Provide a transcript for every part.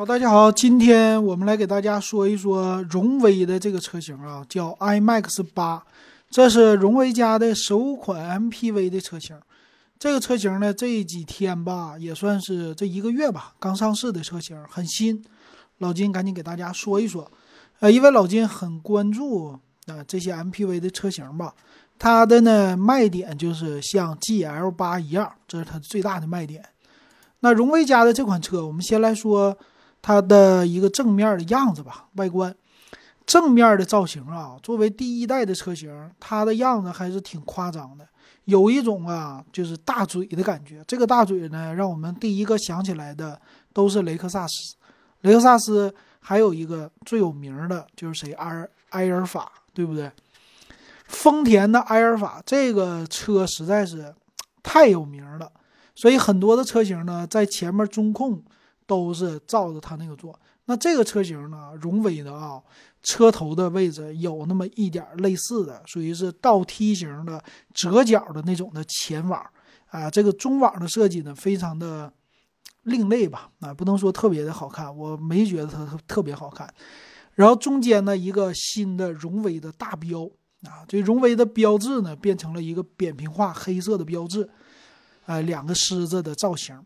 好，大家好，今天我们来给大家说一说荣威的这个车型啊，叫 iMAX 八，这是荣威家的首款 MPV 的车型。这个车型呢，这几天吧，也算是这一个月吧，刚上市的车型，很新。老金赶紧给大家说一说，呃，因为老金很关注啊这些 MPV 的车型吧，它的呢卖点就是像 GL 八一样，这是它最大的卖点。那荣威家的这款车，我们先来说。它的一个正面的样子吧，外观，正面的造型啊，作为第一代的车型，它的样子还是挺夸张的，有一种啊，就是大嘴的感觉。这个大嘴呢，让我们第一个想起来的都是雷克萨斯。雷克萨斯还有一个最有名的就是谁？埃埃尔法，对不对？丰田的埃尔法这个车实在是太有名了，所以很多的车型呢，在前面中控。都是照着它那个做。那这个车型呢，荣威的啊，车头的位置有那么一点类似的，属于是倒梯形的折角的那种的前网啊。这个中网的设计呢，非常的另类吧？啊，不能说特别的好看，我没觉得它特别好看。然后中间呢，一个新的荣威的大标啊，这荣威的标志呢，变成了一个扁平化黑色的标志，呃，两个狮子的造型。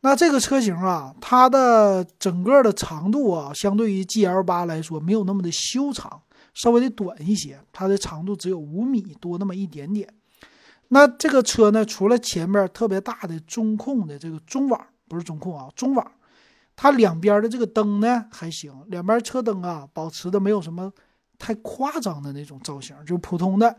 那这个车型啊，它的整个的长度啊，相对于 GL 八来说，没有那么的修长，稍微的短一些。它的长度只有五米多那么一点点。那这个车呢，除了前面特别大的中控的这个中网，不是中控啊，中网，它两边的这个灯呢还行，两边车灯啊保持的没有什么太夸张的那种造型，就普通的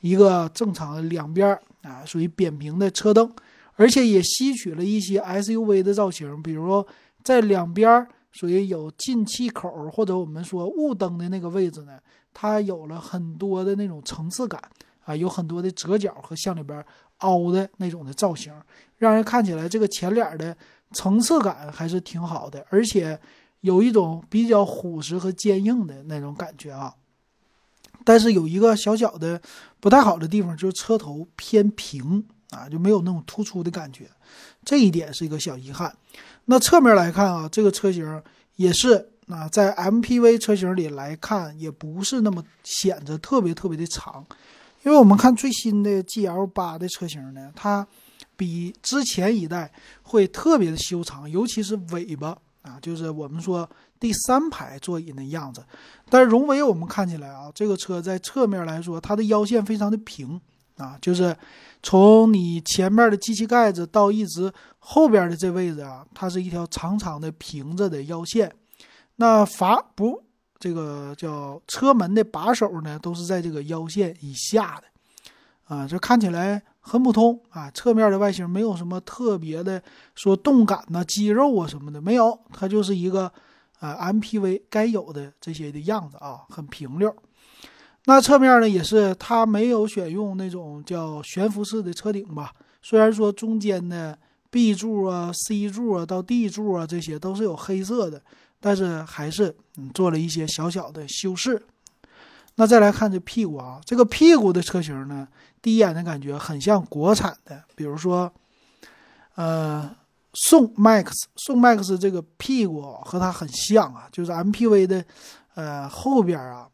一个正常的两边啊，属于扁平的车灯。而且也吸取了一些 SUV 的造型，比如说在两边属于有进气口或者我们说雾灯的那个位置呢，它有了很多的那种层次感啊，有很多的折角和向里边凹的那种的造型，让人看起来这个前脸的层次感还是挺好的，而且有一种比较虎实和坚硬的那种感觉啊。但是有一个小小的不太好的地方，就是车头偏平。啊，就没有那种突出的感觉，这一点是一个小遗憾。那侧面来看啊，这个车型也是啊，在 MPV 车型里来看，也不是那么显得特别特别的长。因为我们看最新的 GL 八的车型呢，它比之前一代会特别的修长，尤其是尾巴啊，就是我们说第三排座椅的样子。但是荣威我们看起来啊，这个车在侧面来说，它的腰线非常的平。啊，就是从你前面的机器盖子到一直后边的这位置啊，它是一条长长的平着的腰线。那阀不，这个叫车门的把手呢，都是在这个腰线以下的。啊，这看起来很普通啊。侧面的外形没有什么特别的，说动感呐、肌肉啊什么的没有，它就是一个啊 MPV 该有的这些的样子啊，很平溜。那侧面呢，也是它没有选用那种叫悬浮式的车顶吧？虽然说中间的 B 柱啊、C 柱啊到 D 柱啊，这些都是有黑色的，但是还是嗯做了一些小小的修饰。那再来看这屁股啊，这个屁股的车型呢，第一眼的感觉很像国产的，比如说，呃，宋 MAX，宋 MAX 这个屁股和它很像啊，就是 MPV 的，呃，后边啊。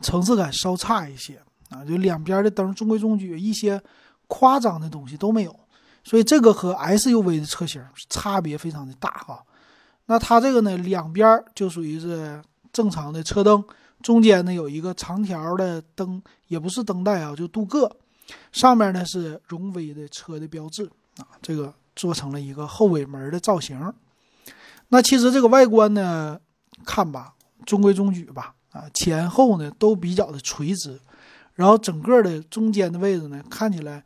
层次感稍差一些啊，就两边的灯中规中矩，一些夸张的东西都没有，所以这个和 SUV 的车型差别非常的大哈。那它这个呢，两边就属于是正常的车灯，中间呢有一个长条的灯，也不是灯带啊，就镀铬，上面呢是荣威的车的标志啊，这个做成了一个后尾门的造型。那其实这个外观呢，看吧，中规中矩吧。啊，前后呢都比较的垂直，然后整个的中间的位置呢看起来，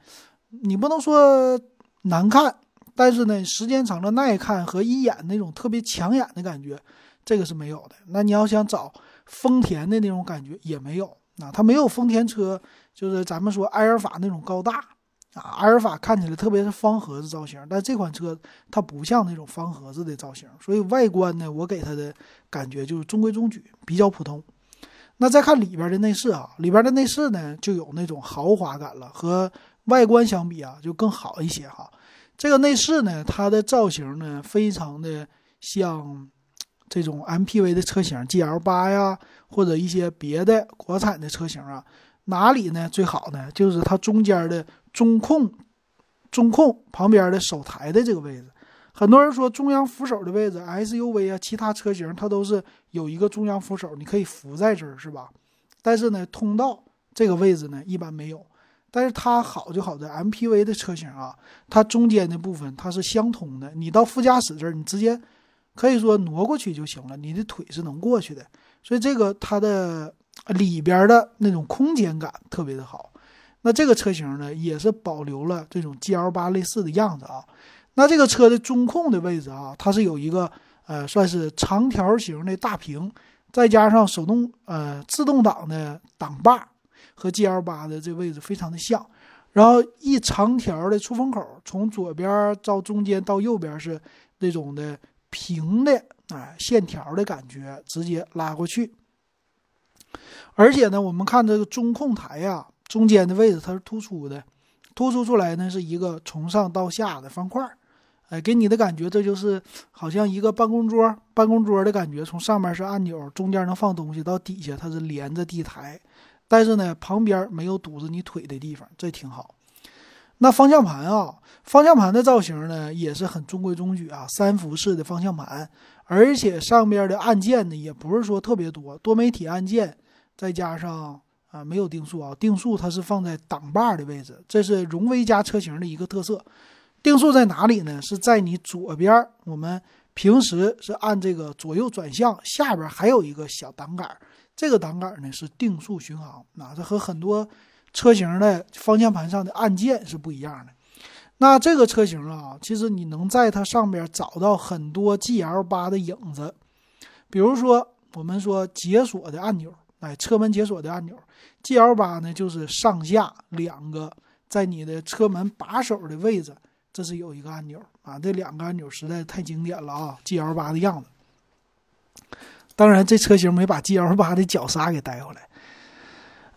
你不能说难看，但是呢时间长了耐看和一眼那种特别抢眼的感觉，这个是没有的。那你要想找丰田的那种感觉也没有，啊，它没有丰田车，就是咱们说埃尔法那种高大。啊，阿尔法看起来特别是方盒子造型，但这款车它不像那种方盒子的造型，所以外观呢，我给它的感觉就是中规中矩，比较普通。那再看里边的内饰啊，里边的内饰呢就有那种豪华感了，和外观相比啊就更好一些哈。这个内饰呢，它的造型呢非常的像这种 MPV 的车型，GL 八呀，或者一些别的国产的车型啊，哪里呢最好呢？就是它中间的中控，中控旁边的手台的这个位置。很多人说中央扶手的位置，SUV 啊，其他车型它都是有一个中央扶手，你可以扶在这儿，是吧？但是呢，通道这个位置呢，一般没有。但是它好就好在 MPV 的车型啊，它中间的部分它是相通的，你到副驾驶这儿，你直接可以说挪过去就行了，你的腿是能过去的。所以这个它的里边的那种空间感特别的好。那这个车型呢，也是保留了这种 GL 八类似的样子啊。那这个车的中控的位置啊，它是有一个呃，算是长条形的大屏，再加上手动呃自动挡的挡把。和 GL 八的这位置非常的像，然后一长条的出风口，从左边到中间到右边是那种的平的啊线条的感觉，直接拉过去。而且呢，我们看这个中控台呀，中间的位置它是突出的，突出出来呢是一个从上到下的方块，哎，给你的感觉这就是好像一个办公桌，办公桌的感觉，从上面是按钮，中间能放东西，到底下它是连着地台。但是呢，旁边没有堵着你腿的地方，这挺好。那方向盘啊，方向盘的造型呢也是很中规中矩啊，三幅式的方向盘，而且上边的按键呢也不是说特别多，多媒体按键，再加上啊没有定速啊，定速它是放在挡把的位置，这是荣威家车型的一个特色。定速在哪里呢？是在你左边，我们平时是按这个左右转向，下边还有一个小挡杆。这个挡杆呢是定速巡航，那这和很多车型的方向盘上的按键是不一样的。那这个车型啊，其实你能在它上边找到很多 GL 八的影子，比如说我们说解锁的按钮，哎，车门解锁的按钮，GL 八呢就是上下两个，在你的车门把手的位置，这是有一个按钮啊，这两个按钮实在太经典了啊，GL 八的样子。当然，这车型没把 GL 八的脚刹给带回来。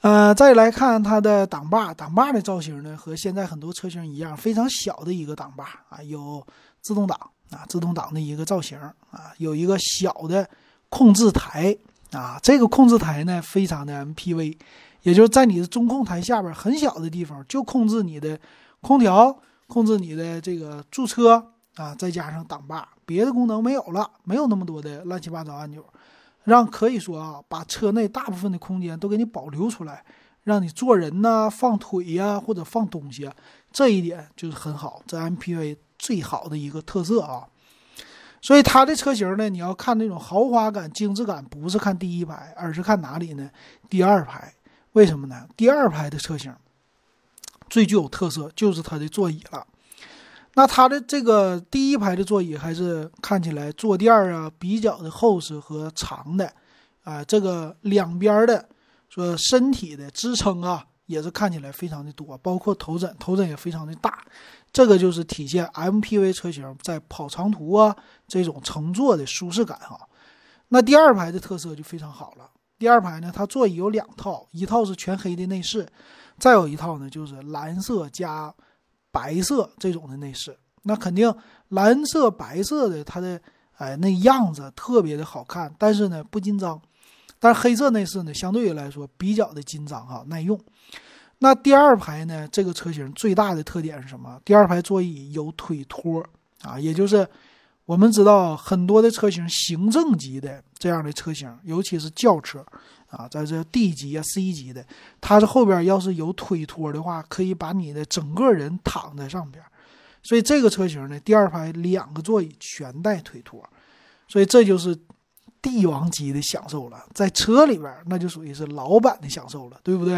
呃，再来看它的挡把，挡把的造型呢，和现在很多车型一样，非常小的一个挡把啊，有自动挡啊，自动挡的一个造型啊，有一个小的控制台啊，这个控制台呢，非常的 MPV，也就是在你的中控台下边很小的地方，就控制你的空调，控制你的这个驻车啊，再加上挡把，别的功能没有了，没有那么多的乱七八糟按钮。让可以说啊，把车内大部分的空间都给你保留出来，让你坐人呐、放腿呀或者放东西，这一点就是很好，这 MPV 最好的一个特色啊。所以它的车型呢，你要看那种豪华感、精致感，不是看第一排，而是看哪里呢？第二排。为什么呢？第二排的车型最具有特色，就是它的座椅了。那它的这个第一排的座椅还是看起来坐垫啊比较的厚实和长的，啊，这个两边的说身体的支撑啊也是看起来非常的多，包括头枕，头枕也非常的大，这个就是体现 MPV 车型在跑长途啊这种乘坐的舒适感哈。那第二排的特色就非常好了，第二排呢它座椅有两套，一套是全黑的内饰，再有一套呢就是蓝色加。白色这种的内饰，那肯定蓝色、白色的它的哎那样子特别的好看，但是呢不经脏。但是黑色内饰呢，相对于来说比较的经脏哈，耐用。那第二排呢，这个车型最大的特点是什么？第二排座椅有腿托啊，也就是我们知道很多的车型行政级的这样的车型，尤其是轿车。啊，在这 D 级啊、C 级的，它是后边要是有腿托的话，可以把你的整个人躺在上边。所以这个车型呢，第二排两个座椅全带腿托，所以这就是帝王级的享受了。在车里边，那就属于是老板的享受了，对不对？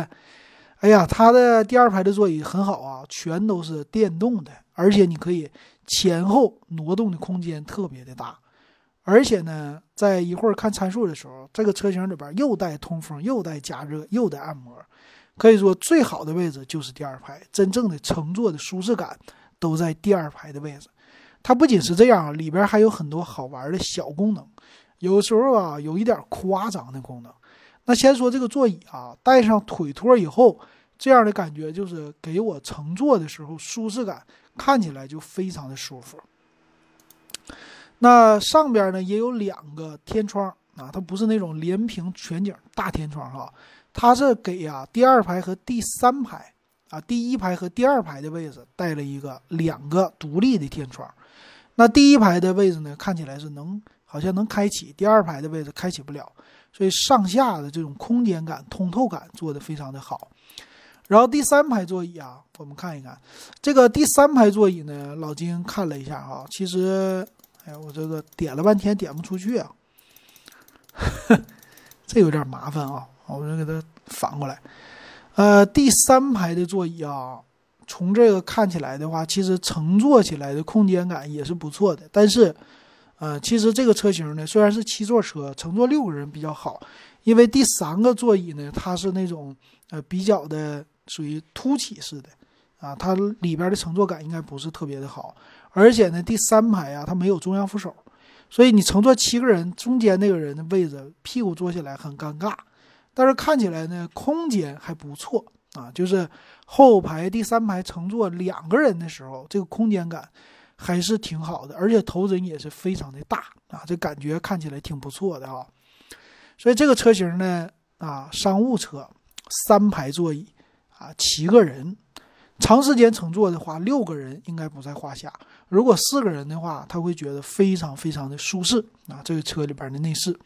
哎呀，它的第二排的座椅很好啊，全都是电动的，而且你可以前后挪动的空间特别的大。而且呢，在一会儿看参数的时候，这个车型里边又带通风，又带加热，又带按摩，可以说最好的位置就是第二排，真正的乘坐的舒适感都在第二排的位置。它不仅是这样，里边还有很多好玩的小功能，有时候啊有一点夸张的功能。那先说这个座椅啊，带上腿托以后，这样的感觉就是给我乘坐的时候舒适感，看起来就非常的舒服。那上边呢也有两个天窗啊，它不是那种连屏全景大天窗哈，它是给啊第二排和第三排啊第一排和第二排的位置带了一个两个独立的天窗。那第一排的位置呢，看起来是能好像能开启，第二排的位置开启不了，所以上下的这种空间感、通透感做的非常的好。然后第三排座椅啊，我们看一看这个第三排座椅呢，老金看了一下啊，其实，哎呀，我这个点了半天点不出去啊，这有点麻烦啊，我就给它反过来。呃，第三排的座椅啊。从这个看起来的话，其实乘坐起来的空间感也是不错的。但是，呃，其实这个车型呢，虽然是七座车，乘坐六个人比较好，因为第三个座椅呢，它是那种呃比较的属于凸起式的，啊，它里边的乘坐感应该不是特别的好。而且呢，第三排啊，它没有中央扶手，所以你乘坐七个人，中间那个人的位置屁股坐起来很尴尬。但是看起来呢，空间还不错。啊，就是后排第三排乘坐两个人的时候，这个空间感还是挺好的，而且头枕也是非常的大啊，这感觉看起来挺不错的啊。所以这个车型呢，啊，商务车三排座椅啊，七个人，长时间乘坐的话，六个人应该不在话下。如果四个人的话，他会觉得非常非常的舒适啊，这个车里边的内饰。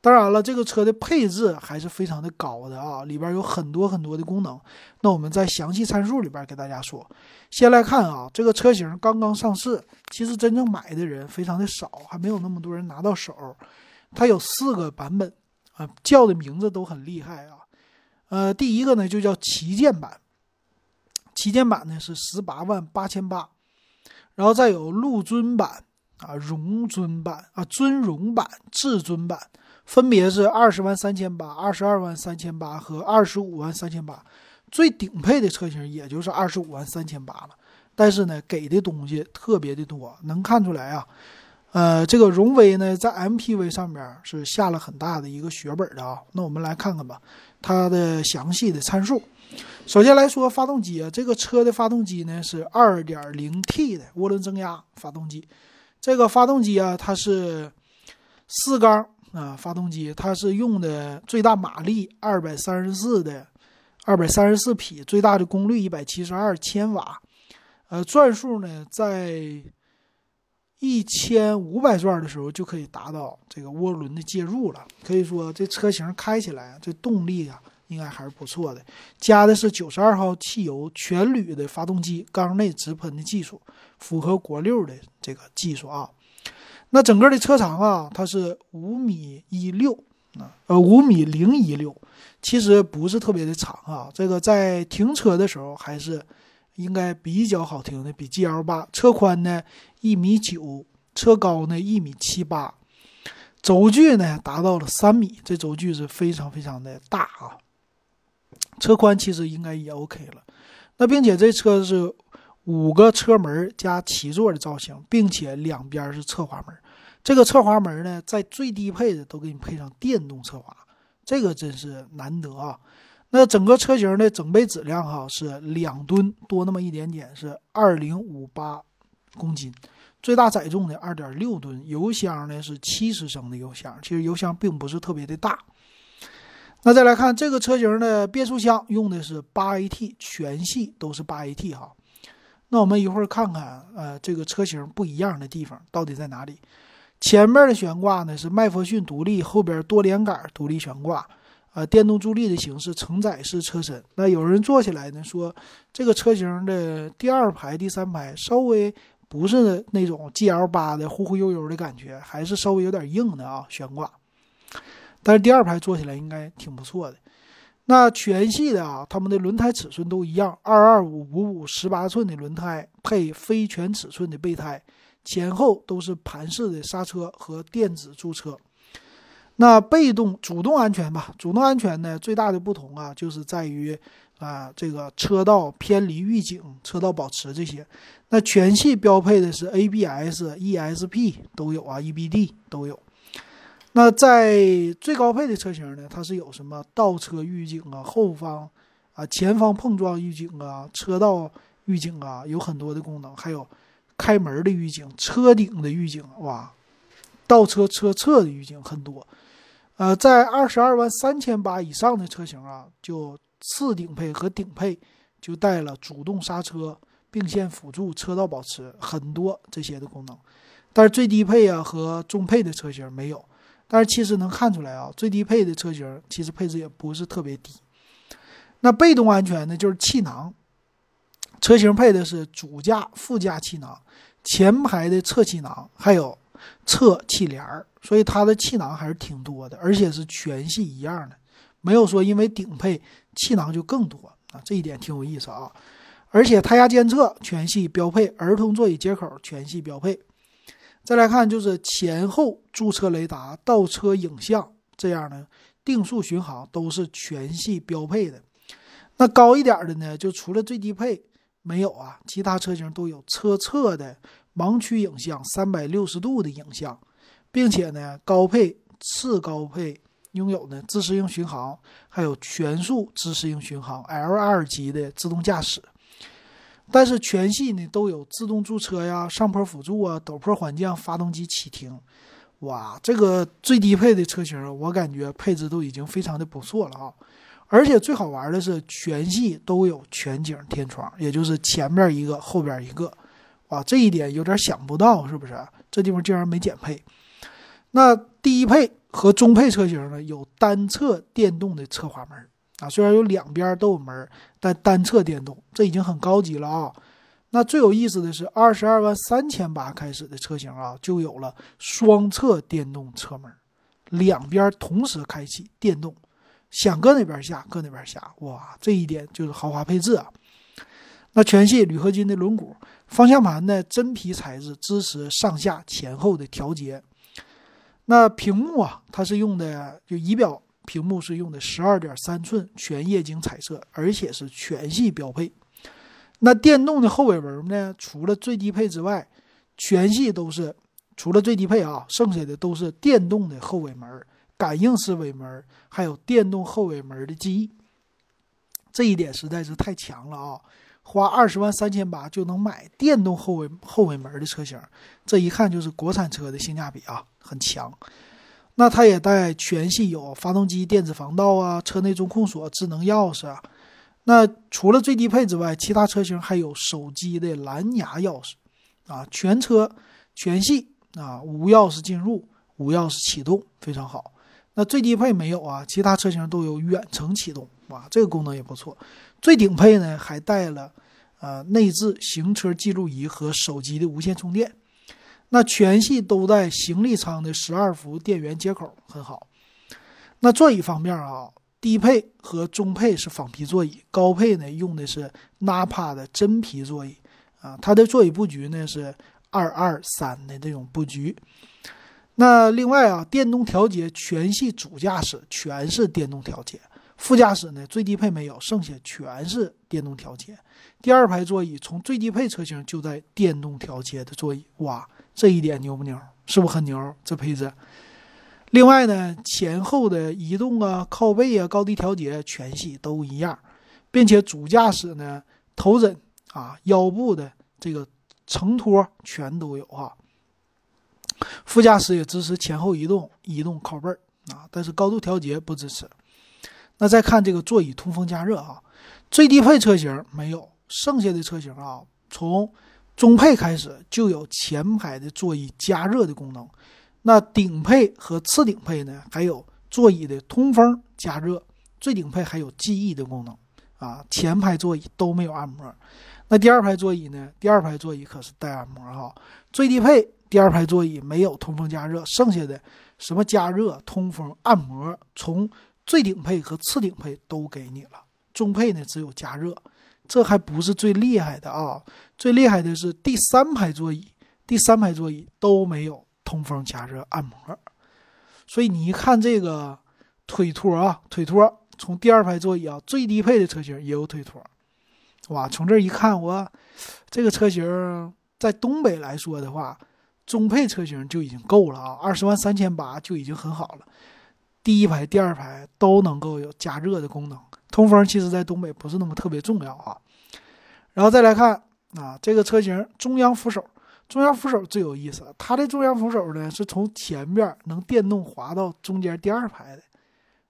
当然了，这个车的配置还是非常的高的啊，里边有很多很多的功能。那我们在详细参数里边给大家说。先来看啊，这个车型刚刚上市，其实真正买的人非常的少，还没有那么多人拿到手。它有四个版本啊，叫的名字都很厉害啊。呃，第一个呢就叫旗舰版，旗舰版呢是十八万八千八，然后再有陆尊版啊、荣尊版啊、尊荣版、至尊版。分别是二十万三千八、二十二万三千八和二十五万三千八，最顶配的车型也就是二十五万三千八了。但是呢，给的东西特别的多，能看出来啊。呃，这个荣威呢，在 MPV 上面是下了很大的一个血本的啊。那我们来看看吧，它的详细的参数。首先来说发动机啊，这个车的发动机呢是 2.0T 的涡轮增压发动机。这个发动机啊，它是四缸。啊，发动机它是用的最大马力二百三十四的，二百三十四匹，最大的功率一百七十二千瓦，呃，转速呢在一千五百转的时候就可以达到这个涡轮的介入了。可以说这车型开起来这动力啊应该还是不错的。加的是九十二号汽油全铝的发动机，缸内直喷的技术，符合国六的这个技术啊。那整个的车长啊，它是五米一六啊，呃，五米零一六，其实不是特别的长啊。这个在停车的时候还是应该比较好停的，比 GL 八。车宽呢一米九，车高呢一米七八，轴距呢达到了三米，这轴距是非常非常的大啊。车宽其实应该也 OK 了。那并且这车是。五个车门加七座的造型，并且两边是侧滑门。这个侧滑门呢，在最低配的都给你配上电动侧滑，这个真是难得啊。那整个车型的整备质量哈是两吨多那么一点点，是二零五八公斤，最大载重的二点六吨。油箱呢是七十升的油箱，其实油箱并不是特别的大。那再来看这个车型的变速箱，用的是八 AT，全系都是八 AT 哈。那我们一会儿看看，呃，这个车型不一样的地方到底在哪里？前面的悬挂呢是麦弗逊独立，后边多连杆独立悬挂，啊，电动助力的形式，承载式车身。那有人坐起来呢，说这个车型的第二排、第三排稍微不是那种 GL 八的忽忽悠悠的感觉，还是稍微有点硬的啊，悬挂。但是第二排坐起来应该挺不错的。那全系的啊，他们的轮胎尺寸都一样，二二五五五十八寸的轮胎配非全尺寸的备胎，前后都是盘式的刹车和电子驻车。那被动、主动安全吧，主动安全呢最大的不同啊，就是在于啊这个车道偏离预警、车道保持这些。那全系标配的是 ABS、ESP 都有啊，EBD 都有。那在最高配的车型呢，它是有什么倒车预警啊、后方啊、前方碰撞预警啊、车道预警啊，有很多的功能，还有开门的预警、车顶的预警，哇，倒车车侧的预警很多。呃，在二十二万三千八以上的车型啊，就次顶配和顶配就带了主动刹车、并线辅助、车道保持很多这些的功能。但是最低配啊和中配的车型没有。但是其实能看出来啊，最低配的车型其实配置也不是特别低。那被动安全呢，就是气囊，车型配的是主驾、副驾气囊，前排的侧气囊，还有侧气帘儿，所以它的气囊还是挺多的，而且是全系一样的，没有说因为顶配气囊就更多啊，这一点挺有意思啊。而且胎压监测全系标配，儿童座椅接口全系标配。再来看，就是前后驻车雷达、倒车影像这样的定速巡航都是全系标配的。那高一点的呢，就除了最低配没有啊，其他车型都有车侧的盲区影像、三百六十度的影像，并且呢，高配、次高配拥有呢自适应巡航，还有全速自适应巡航 L2 级的自动驾驶。但是全系呢都有自动驻车呀、上坡辅助啊、陡坡缓降、发动机启停，哇，这个最低配的车型，我感觉配置都已经非常的不错了啊！而且最好玩的是，全系都有全景天窗，也就是前面一个，后边一个，哇，这一点有点想不到，是不是？这地方竟然没减配。那低配和中配车型呢，有单侧电动的侧滑门。啊，虽然有两边都有门，但单侧电动，这已经很高级了啊。那最有意思的是，二十二万三千八开始的车型啊，就有了双侧电动车门，两边同时开启电动，想搁哪边下搁哪边下。哇，这一点就是豪华配置啊。那全系铝合金的轮毂，方向盘呢真皮材质，支持上下前后的调节。那屏幕啊，它是用的就仪表。屏幕是用的十二点三寸全液晶彩色，而且是全系标配。那电动的后尾门呢？除了最低配之外，全系都是除了最低配啊，剩下的都是电动的后尾门，感应式尾门，还有电动后尾门的记忆。这一点实在是太强了啊！花二十万三千八就能买电动后尾后尾门的车型，这一看就是国产车的性价比啊，很强。那它也带全系有发动机电子防盗啊，车内中控锁、智能钥匙啊。那除了最低配之外，其他车型还有手机的蓝牙钥匙啊。全车全系啊，无钥匙进入、无钥匙启动，非常好。那最低配没有啊，其他车型都有远程启动，哇，这个功能也不错。最顶配呢，还带了呃内置行车记录仪和手机的无线充电。那全系都带行李舱的十二伏电源接口，很好。那座椅方面啊，低配和中配是仿皮座椅，高配呢用的是纳帕的真皮座椅啊。它的座椅布局呢是二二三的这种布局。那另外啊，电动调节全系主驾驶全是电动调节，副驾驶呢最低配没有，剩下全是电动调节。第二排座椅从最低配车型就在电动调节的座椅，哇！这一点牛不牛？是不是很牛？这配置。另外呢，前后的移动啊、靠背啊、高低调节全系都一样，并且主驾驶呢头枕啊、腰部的这个承托全都有啊。副驾驶也支持前后移动、移动靠背啊，但是高度调节不支持。那再看这个座椅通风加热啊，最低配车型没有，剩下的车型啊从。中配开始就有前排的座椅加热的功能，那顶配和次顶配呢，还有座椅的通风加热，最顶配还有记忆的功能啊。前排座椅都没有按摩，那第二排座椅呢？第二排座椅可是带按摩哈。最低配第二排座椅没有通风加热，剩下的什么加热、通风、按摩，从最顶配和次顶配都给你了。中配呢，只有加热。这还不是最厉害的啊，最厉害的是第三排座椅，第三排座椅都没有通风加热按摩，所以你一看这个腿托啊，腿托从第二排座椅啊，最低配的车型也有腿托，哇，从这一看，我这个车型在东北来说的话，中配车型就已经够了啊，二十万三千八就已经很好了，第一排、第二排都能够有加热的功能。通风其实，在东北不是那么特别重要啊。然后再来看啊，这个车型中央扶手，中央扶手最有意思，它的中央扶手呢是从前边能电动滑到中间第二排的。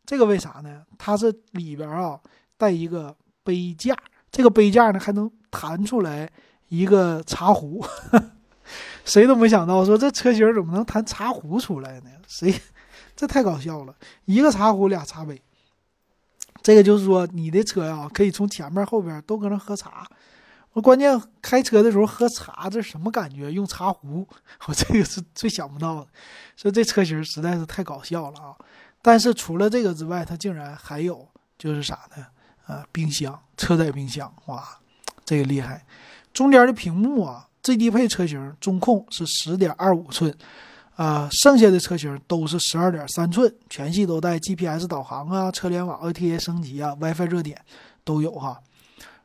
这个为啥呢？它是里边啊带一个杯架，这个杯架呢还能弹出来一个茶壶。谁都没想到说这车型怎么能弹茶壶出来呢？谁？这太搞笑了！一个茶壶俩茶杯，这个就是说你的车呀可以从前面后边都搁那喝茶。我关键开车的时候喝茶，这什么感觉？用茶壶，我这个是最想不到的。说这车型实在是太搞笑了啊！但是除了这个之外，它竟然还有就是啥呢？啊，冰箱，车载冰箱，哇，这个厉害！中间的屏幕啊，最低配车型中控是十点二五寸，啊，剩下的车型都是十二点三寸，全系都带 GPS 导航啊，车联网 OTA 升级啊，WiFi 热点都有哈。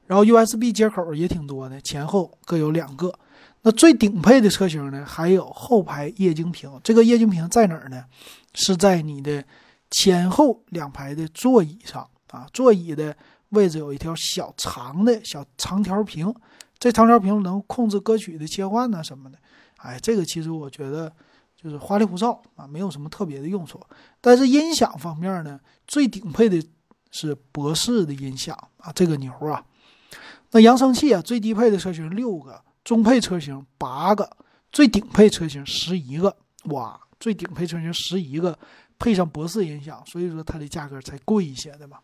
然后 USB 接口也挺多的，前后各有两个。那最顶配的车型呢，还有后排液晶屏。这个液晶屏在哪儿呢？是在你的前后两排的座椅上啊，座椅的位置有一条小长的小长条屏，这长条屏能控制歌曲的切换呢什么的。哎，这个其实我觉得就是花里胡哨啊，没有什么特别的用处。但是音响方面呢，最顶配的是博士的音响啊，这个牛啊。那扬声器啊，最低配的车型六个，中配车型八个，最顶配车型十一个。哇，最顶配车型十一个，配上博士音响，所以说它的价格才贵一些的嘛。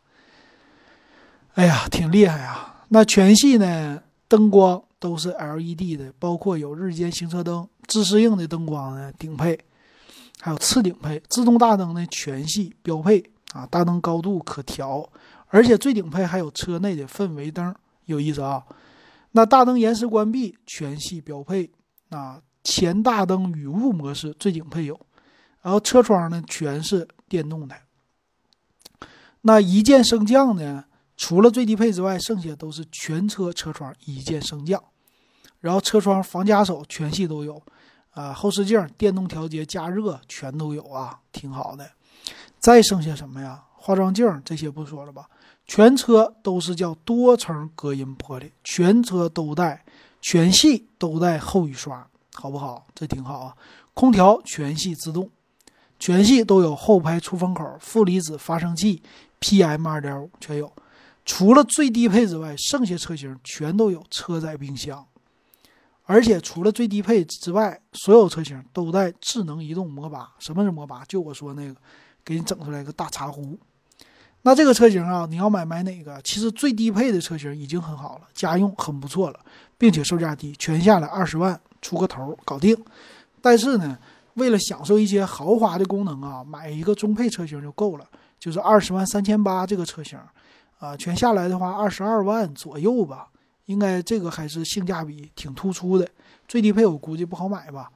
哎呀，挺厉害啊！那全系呢，灯光都是 LED 的，包括有日间行车灯、自适应的灯光呢，顶配，还有次顶配，自动大灯呢，全系标配啊，大灯高度可调，而且最顶配还有车内的氛围灯。有意思啊，那大灯延时关闭全系标配，啊前大灯雨雾模式最顶配有，然后车窗呢全是电动的，那一键升降呢，除了最低配之外，剩下都是全车车窗一键升降，然后车窗防夹手全系都有，啊后视镜电动调节加热全都有啊，挺好的，再剩下什么呀？化妆镜这些不说了吧。全车都是叫多层隔音玻璃，全车都带，全系都带后雨刷，好不好？这挺好啊。空调全系自动，全系都有后排出风口、负离子发生器、PM 二点五全有。除了最低配之外，剩下车型全都有车载冰箱，而且除了最低配之外，所有车型都带智能移动摩把。什么是摩把？就我说那个，给你整出来一个大茶壶。那这个车型啊，你要买买哪个？其实最低配的车型已经很好了，家用很不错了，并且售价低，全下来二十万出个头搞定。但是呢，为了享受一些豪华的功能啊，买一个中配车型就够了，就是二十万三千八这个车型，啊，全下来的话二十二万左右吧，应该这个还是性价比挺突出的。最低配我估计不好买吧。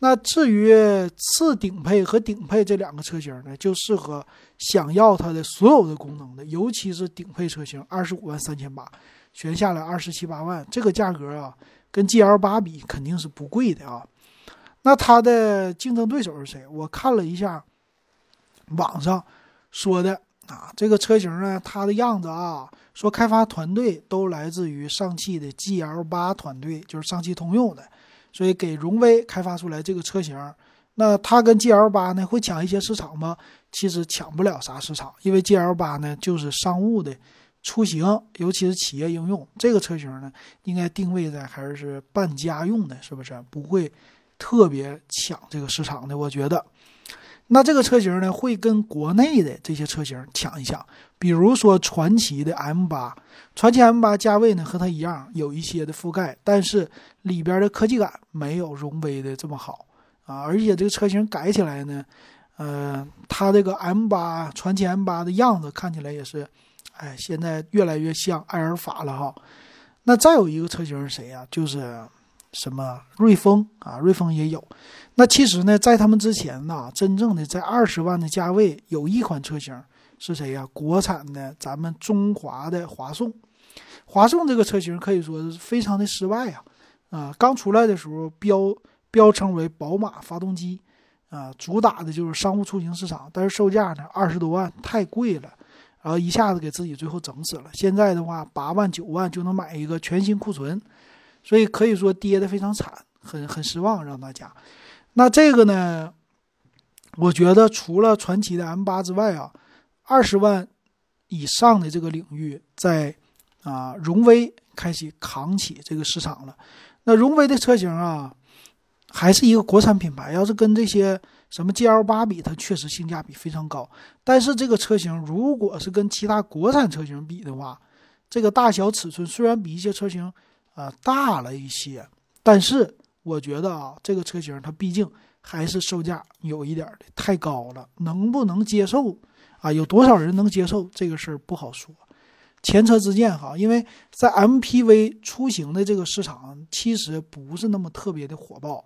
那至于次顶配和顶配这两个车型呢，就适合想要它的所有的功能的，尤其是顶配车型，二十五万三千八，全下来二十七八万，这个价格啊，跟 GL 八比肯定是不贵的啊。那它的竞争对手是谁？我看了一下网上说的啊，这个车型呢，它的样子啊，说开发团队都来自于上汽的 GL 八团队，就是上汽通用的。所以给荣威开发出来这个车型，那它跟 GL 八呢会抢一些市场吗？其实抢不了啥市场，因为 GL 八呢就是商务的出行，尤其是企业应用。这个车型呢应该定位在还是半家用的，是不是？不会特别抢这个市场的，我觉得。那这个车型呢，会跟国内的这些车型抢一抢，比如说传祺的 M 八，传祺 M 八价位呢和它一样，有一些的覆盖，但是里边的科技感没有荣威的这么好啊，而且这个车型改起来呢，呃，它这个 M 八传祺 M 八的样子看起来也是，哎，现在越来越像埃尔法了哈。那再有一个车型是谁呀？就是。什么瑞风啊？瑞风也有。那其实呢，在他们之前呢，真正的在二十万的价位，有一款车型是谁呀？国产的，咱们中华的华颂。华颂这个车型可以说是非常的失败啊！啊，刚出来的时候标标称为宝马发动机啊，主打的就是商务出行市场，但是售价呢二十多万，太贵了，然后一下子给自己最后整死了。现在的话，八万九万就能买一个全新库存。所以可以说跌得非常惨很很失望，让大家。那这个呢，我觉得除了传奇的 M 八之外啊，二十万以上的这个领域，在啊荣威开始扛起这个市场了。那荣威的车型啊，还是一个国产品牌，要是跟这些。什么 GL 八比，它确实性价比非常高，但是这个车型如果是跟其他国产车型比的话，这个大小尺寸虽然比一些车型啊大了一些，但是我觉得啊，这个车型它毕竟还是售价有一点的太高了，能不能接受啊？有多少人能接受这个事儿不好说，前车之鉴哈，因为在 MPV 出行的这个市场其实不是那么特别的火爆。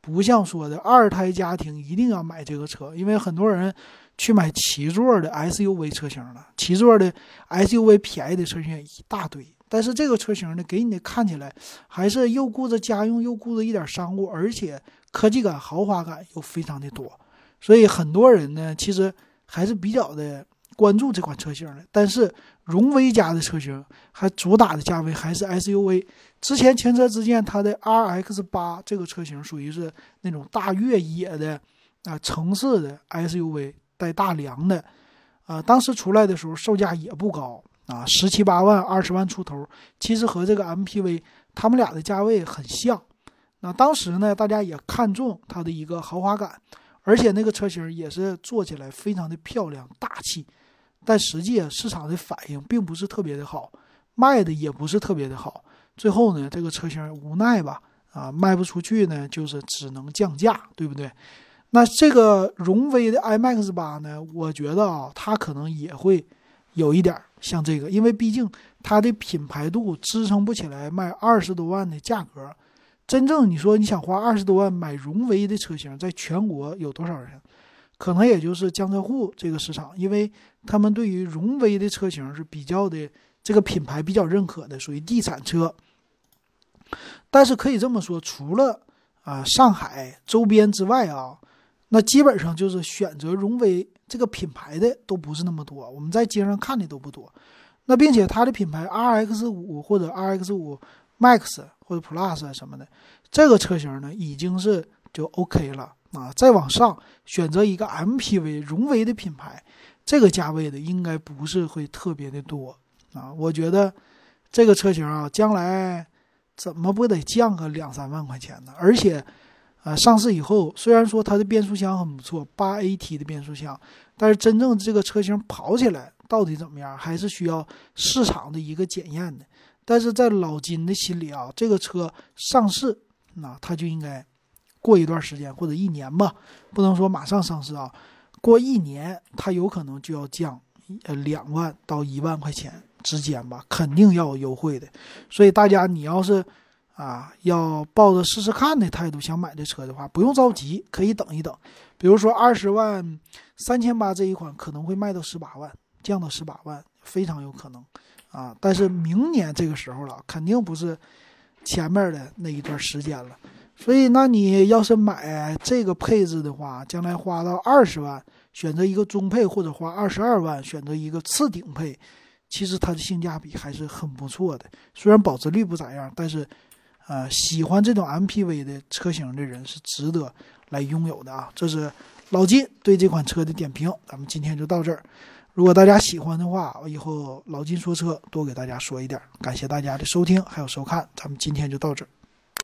不像说的二胎家庭一定要买这个车，因为很多人去买七座的 SUV 车型了，七座的 SUV 便宜的车型一大堆，但是这个车型呢，给你的看起来还是又顾着家用，又顾着一点商务，而且科技感、豪华感又非常的多，所以很多人呢，其实还是比较的关注这款车型的。但是荣威家的车型还主打的价位还是 SUV。之前前车之鉴，它的 RX 八这个车型属于是那种大越野的啊，城市的 SUV 带大梁的，啊，当时出来的时候售价也不高啊，十七八万、二十万出头，其实和这个 MPV 他们俩的价位很像。那当时呢，大家也看中它的一个豪华感，而且那个车型也是做起来非常的漂亮大气，但实际市场的反应并不是特别的好，卖的也不是特别的好。最后呢，这个车型无奈吧，啊，卖不出去呢，就是只能降价，对不对？那这个荣威的 iMAX 八呢，我觉得啊，它可能也会有一点像这个，因为毕竟它的品牌度支撑不起来卖二十多万的价格。真正你说你想花二十多万买荣威的车型，在全国有多少人？可能也就是江浙沪这个市场，因为他们对于荣威的车型是比较的这个品牌比较认可的，属于地产车。但是可以这么说，除了啊上海周边之外啊，那基本上就是选择荣威这个品牌的都不是那么多。我们在街上看的都不多。那并且它的品牌 RX 五或者 RX 五 Max 或者 Plus 什么的，这个车型呢已经是就 OK 了啊。再往上选择一个 MPV 荣威的品牌，这个价位的应该不是会特别的多啊。我觉得这个车型啊，将来。怎么不得降个两三万块钱呢？而且，啊，上市以后虽然说它的变速箱很不错，八 AT 的变速箱，但是真正这个车型跑起来到底怎么样，还是需要市场的一个检验的。但是在老金的心里啊，这个车上市，那它就应该过一段时间或者一年吧，不能说马上上市啊，过一年它有可能就要降呃两万到一万块钱。之间吧，肯定要有优惠的，所以大家你要是啊要抱着试试看的态度想买这车的话，不用着急，可以等一等。比如说二十万三千八这一款可能会卖到十八万，降到十八万非常有可能啊。但是明年这个时候了，肯定不是前面的那一段时间了。所以那你要是买这个配置的话，将来花到二十万选择一个中配，或者花二十二万选择一个次顶配。其实它的性价比还是很不错的，虽然保值率不咋样，但是，呃，喜欢这种 MPV 的车型的人是值得来拥有的啊。这是老金对这款车的点评，咱们今天就到这儿。如果大家喜欢的话，我以后老金说车多给大家说一点。感谢大家的收听还有收看，咱们今天就到这儿。